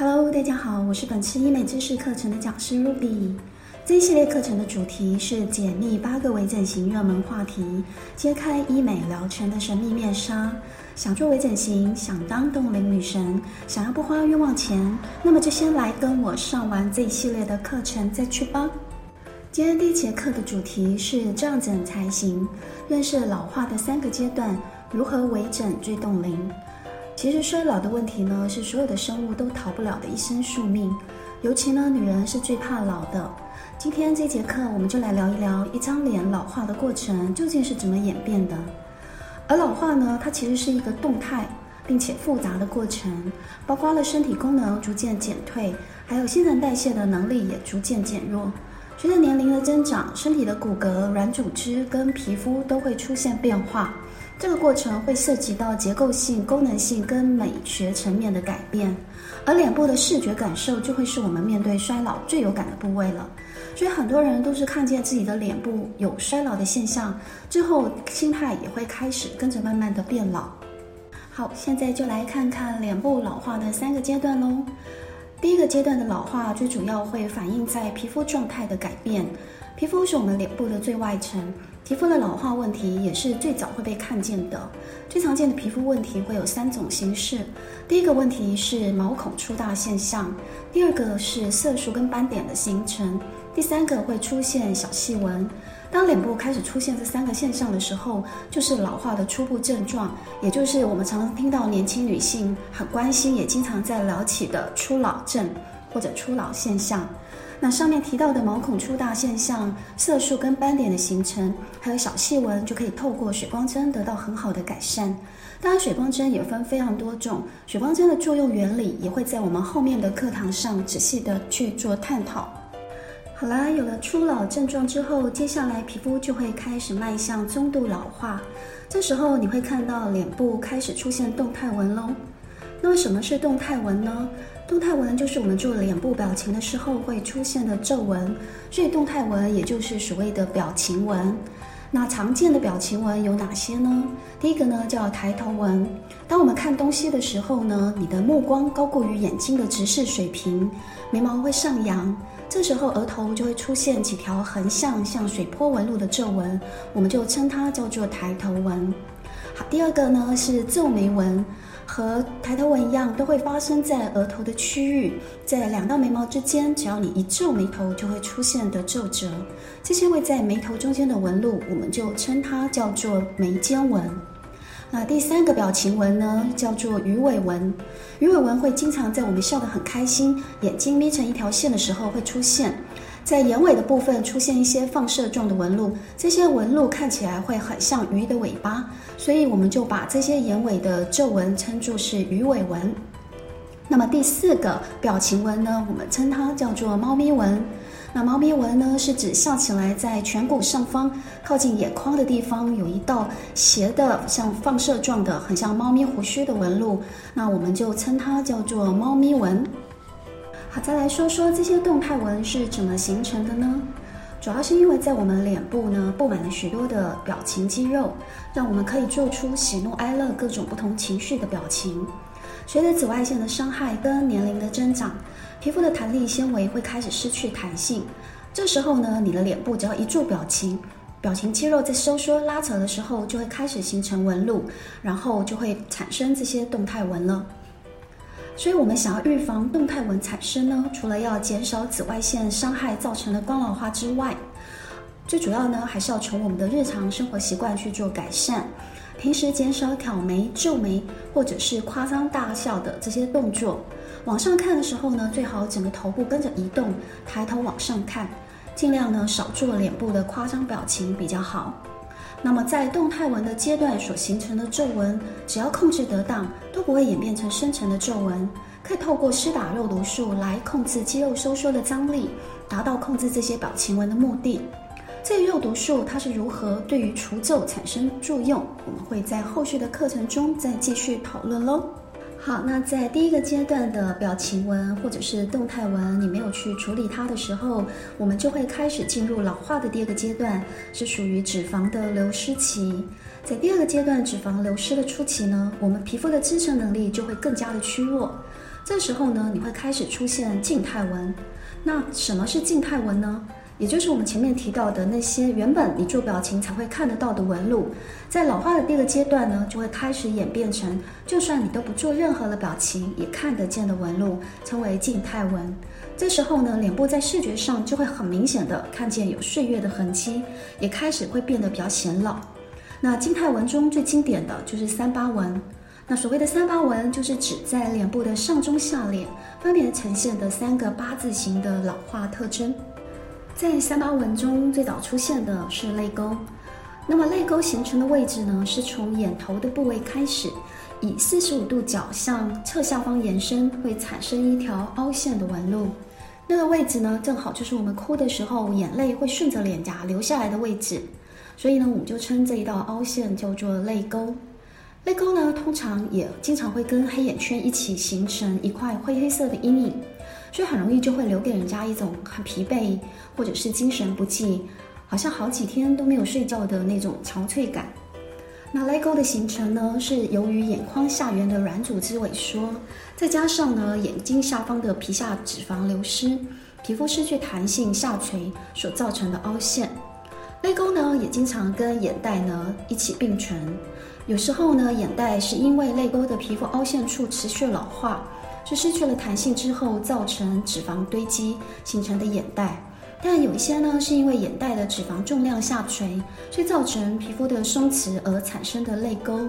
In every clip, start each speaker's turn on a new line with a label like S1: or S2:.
S1: Hello，大家好，我是本次医美知识课程的讲师 Ruby。这一系列课程的主题是解密八个微整形热门话题，揭开医美疗程的神秘面纱。想做微整形，想当冻龄女神，想要不花冤枉钱，那么就先来跟我上完这一系列的课程再去吧。今天第一节课的主题是这样整才行，认识老化的三个阶段，如何微整最冻龄。其实衰老的问题呢，是所有的生物都逃不了的一生宿命，尤其呢，女人是最怕老的。今天这节课，我们就来聊一聊一张脸老化的过程究竟是怎么演变的。而老化呢，它其实是一个动态并且复杂的过程，包括了身体功能逐渐减退，还有新陈代谢的能力也逐渐减弱。随着年龄的增长，身体的骨骼、软组织跟皮肤都会出现变化。这个过程会涉及到结构性、功能性跟美学层面的改变，而脸部的视觉感受就会是我们面对衰老最有感的部位了。所以很多人都是看见自己的脸部有衰老的现象之后，心态也会开始跟着慢慢的变老。好，现在就来看看脸部老化的三个阶段喽。第一个阶段的老化，最主要会反映在皮肤状态的改变。皮肤是我们脸部的最外层。皮肤的老化问题也是最早会被看见的。最常见的皮肤问题会有三种形式。第一个问题是毛孔粗大现象，第二个是色素跟斑点的形成，第三个会出现小细纹。当脸部开始出现这三个现象的时候，就是老化的初步症状，也就是我们常听到年轻女性很关心，也经常在聊起的初老症或者初老现象。那上面提到的毛孔粗大现象、色素跟斑点的形成，还有小细纹，就可以透过水光针得到很好的改善。当然，水光针也分非常多种，水光针的作用原理也会在我们后面的课堂上仔细的去做探讨。好啦，有了初老症状之后，接下来皮肤就会开始迈向中度老化，这时候你会看到脸部开始出现动态纹喽。那么什么是动态纹呢？动态纹就是我们做脸部表情的时候会出现的皱纹，所以动态纹也就是所谓的表情纹。那常见的表情纹有哪些呢？第一个呢叫抬头纹。当我们看东西的时候呢，你的目光高过于眼睛的直视水平，眉毛会上扬，这时候额头就会出现几条横向像水波纹路的皱纹，我们就称它叫做抬头纹。好，第二个呢是皱眉纹。和抬头纹一样，都会发生在额头的区域，在两道眉毛之间，只要你一皱眉头，就会出现的皱褶。这些位在眉头中间的纹路，我们就称它叫做眉间纹。那第三个表情纹呢，叫做鱼尾纹。鱼尾纹会经常在我们笑得很开心，眼睛眯成一条线的时候会出现。在眼尾的部分出现一些放射状的纹路，这些纹路看起来会很像鱼的尾巴，所以我们就把这些眼尾的皱纹称作是鱼尾纹。那么第四个表情纹呢，我们称它叫做猫咪纹。那猫咪纹呢，是指笑起来在颧骨上方靠近眼眶的地方有一道斜的像放射状的，很像猫咪胡须的纹路，那我们就称它叫做猫咪纹。再来说说这些动态纹是怎么形成的呢？主要是因为在我们脸部呢，布满了许多的表情肌肉，让我们可以做出喜怒哀乐各种不同情绪的表情。随着紫外线的伤害跟年龄的增长，皮肤的弹力纤维会开始失去弹性。这时候呢，你的脸部只要一做表情，表情肌肉在收缩拉扯的时候，就会开始形成纹路，然后就会产生这些动态纹了。所以，我们想要预防动态纹产生呢，除了要减少紫外线伤害造成的光老化之外，最主要呢，还是要从我们的日常生活习惯去做改善。平时减少挑眉、皱眉，或者是夸张大笑的这些动作。往上看的时候呢，最好整个头部跟着移动，抬头往上看，尽量呢少做脸部的夸张表情比较好。那么，在动态纹的阶段所形成的皱纹，只要控制得当，都不会演变成深层的皱纹。可以透过施打肉毒素来控制肌肉收缩的张力，达到控制这些表情纹的目的。至于肉毒素它是如何对于除皱产生作用？我们会在后续的课程中再继续讨论喽。好，那在第一个阶段的表情纹或者是动态纹，你没有去处理它的时候，我们就会开始进入老化的第二个阶段，是属于脂肪的流失期。在第二个阶段，脂肪流失的初期呢，我们皮肤的支撑能力就会更加的虚弱。这时候呢，你会开始出现静态纹。那什么是静态纹呢？也就是我们前面提到的那些原本你做表情才会看得到的纹路，在老化的第二个阶段呢，就会开始演变成，就算你都不做任何的表情也看得见的纹路，称为静态纹。这时候呢，脸部在视觉上就会很明显的看见有岁月的痕迹，也开始会变得比较显老。那静态纹中最经典的就是三八纹。那所谓的三八纹，就是指在脸部的上中下脸分别呈现的三个八字形的老化特征。在三八纹中，最早出现的是泪沟。那么泪沟形成的位置呢，是从眼头的部位开始，以四十五度角向侧下方延伸，会产生一条凹陷的纹路。那个位置呢，正好就是我们哭的时候，眼泪会顺着脸颊流下来的位置。所以呢，我们就称这一道凹陷叫做泪沟。泪沟呢，通常也经常会跟黑眼圈一起形成一块灰黑色的阴影。所以很容易就会留给人家一种很疲惫，或者是精神不济，好像好几天都没有睡觉的那种憔悴感。那泪沟的形成呢，是由于眼眶下缘的软组织萎缩，再加上呢眼睛下方的皮下脂肪流失，皮肤失去弹性下垂所造成的凹陷。泪沟呢也经常跟眼袋呢一起并存，有时候呢眼袋是因为泪沟的皮肤凹陷处持续老化。是失去了弹性之后造成脂肪堆积形成的眼袋，但有一些呢是因为眼袋的脂肪重量下垂，所以造成皮肤的松弛而产生的泪沟。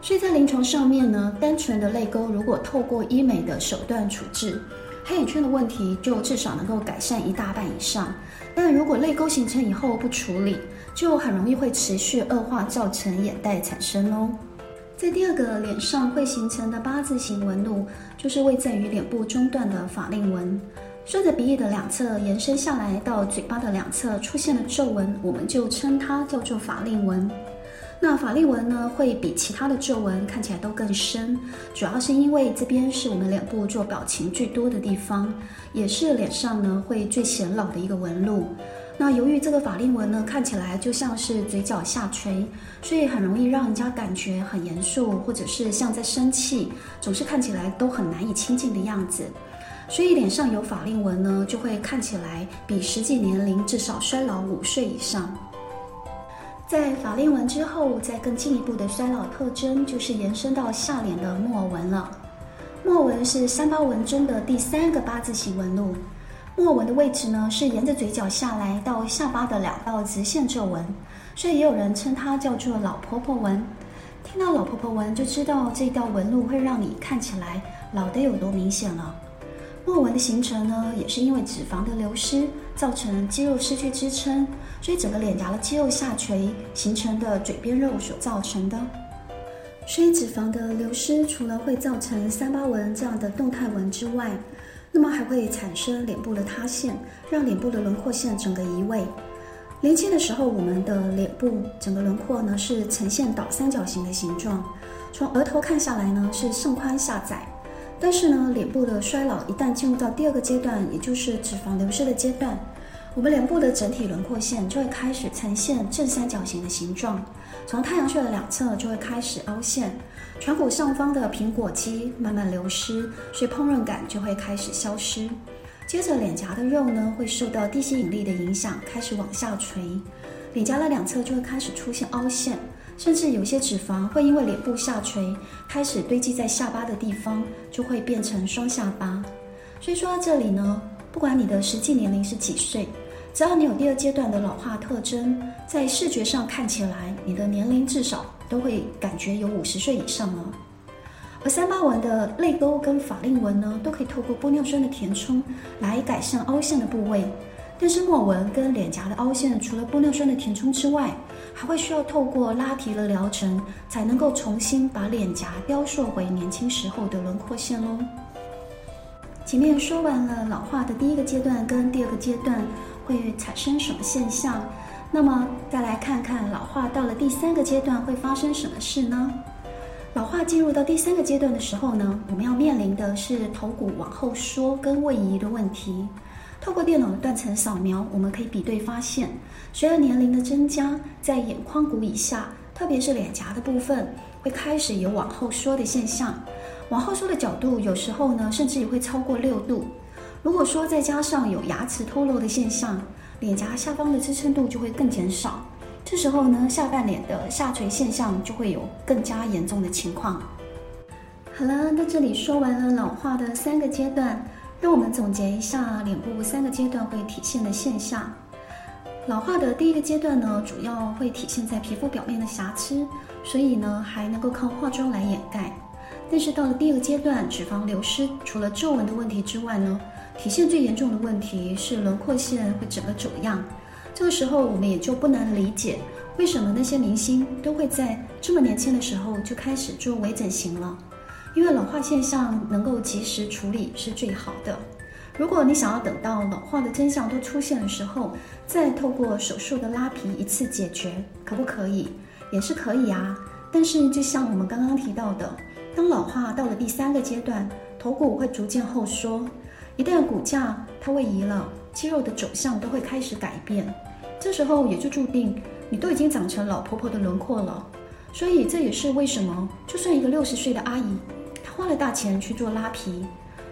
S1: 所以在临床上面呢，单纯的泪沟如果透过医美的手段处置，黑眼圈的问题就至少能够改善一大半以上。但如果泪沟形成以后不处理，就很容易会持续恶化，造成眼袋产生哦。在第二个脸上会形成的八字形纹路，就是位在于脸部中段的法令纹，顺着鼻翼的两侧延伸下来到嘴巴的两侧出现了皱纹，我们就称它叫做法令纹。那法令纹呢，会比其他的皱纹看起来都更深，主要是因为这边是我们脸部做表情最多的地方，也是脸上呢会最显老的一个纹路。那由于这个法令纹呢，看起来就像是嘴角下垂，所以很容易让人家感觉很严肃，或者是像在生气，总是看起来都很难以亲近的样子。所以脸上有法令纹呢，就会看起来比实际年龄至少衰老五岁以上。在法令纹之后，再更进一步的衰老特征，就是延伸到下脸的木偶纹了。木偶纹是三八纹中的第三个八字形纹路。抹纹的位置呢，是沿着嘴角下来到下巴的两道直线皱纹，所以也有人称它叫做老婆婆纹。听到老婆婆纹，就知道这道纹路会让你看起来老得有多明显了。抹纹的形成呢，也是因为脂肪的流失，造成肌肉失去支撑，所以整个脸颊的肌肉下垂形成的嘴边肉所造成的。所以脂肪的流失，除了会造成三八纹这样的动态纹之外，那么还会产生脸部的塌陷，让脸部的轮廓线整个移位。年轻的时候，我们的脸部整个轮廓呢是呈现倒三角形的形状，从额头看下来呢是上宽下窄。但是呢，脸部的衰老一旦进入到第二个阶段，也就是脂肪流失的阶段，我们脸部的整体轮廓线就会开始呈现正三角形的形状，从太阳穴的两侧就会开始凹陷。颧骨上方的苹果肌慢慢流失，所以膨润感就会开始消失。接着脸颊的肉呢，会受到地心引力的影响，开始往下垂，脸颊的两侧就会开始出现凹陷，甚至有些脂肪会因为脸部下垂，开始堆积在下巴的地方，就会变成双下巴。所以说到这里呢，不管你的实际年龄是几岁，只要你有第二阶段的老化特征，在视觉上看起来，你的年龄至少。都会感觉有五十岁以上了，而三八纹的泪沟跟法令纹呢，都可以透过玻尿酸的填充来改善凹陷的部位。但是抹纹跟脸颊的凹陷，除了玻尿酸的填充之外，还会需要透过拉提的疗程，才能够重新把脸颊雕塑回年轻时候的轮廓线喽。前面说完了老化的第一个阶段跟第二个阶段会产生什么现象。那么再来看看老化到了第三个阶段会发生什么事呢？老化进入到第三个阶段的时候呢，我们要面临的是头骨往后缩跟位移的问题。透过电脑的断层扫描，我们可以比对发现，随着年龄的增加，在眼眶骨以下，特别是脸颊的部分，会开始有往后缩的现象。往后缩的角度有时候呢，甚至也会超过六度。如果说再加上有牙齿脱落的现象，脸颊下方的支撑度就会更减少。这时候呢，下半脸的下垂现象就会有更加严重的情况。好了，那这里说完了老化的三个阶段，让我们总结一下脸部三个阶段会体现的现象。老化的第一个阶段呢，主要会体现在皮肤表面的瑕疵，所以呢，还能够靠化妆来掩盖。但是到了第二阶段，脂肪流失，除了皱纹的问题之外呢，体现最严重的问题是轮廓线会整个走样。这个时候，我们也就不难理解，为什么那些明星都会在这么年轻的时候就开始做微整形了。因为老化现象能够及时处理是最好的。如果你想要等到老化的真相都出现的时候，再透过手术的拉皮一次解决，可不可以？也是可以啊。但是就像我们刚刚提到的，当老化到了第三个阶段，头骨会逐渐后缩，一旦骨架它位移了，肌肉的走向都会开始改变。这时候也就注定你都已经长成老婆婆的轮廓了。所以这也是为什么，就算一个六十岁的阿姨，她花了大钱去做拉皮，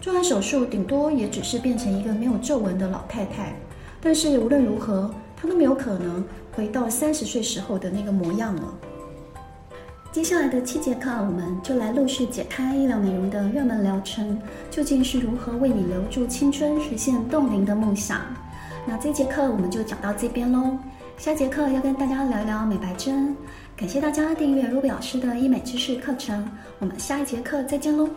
S1: 做完手术，顶多也只是变成一个没有皱纹的老太太。但是无论如何，她都没有可能回到三十岁时候的那个模样了。接下来的七节课，我们就来陆续解开医疗美容的热门疗程，究竟是如何为你留住青春，实现冻龄的梦想。那这节课我们就讲到这边喽，下节课要跟大家聊一聊美白针。感谢大家订阅 Ruby 老师的医美知识课程，我们下一节课再见喽。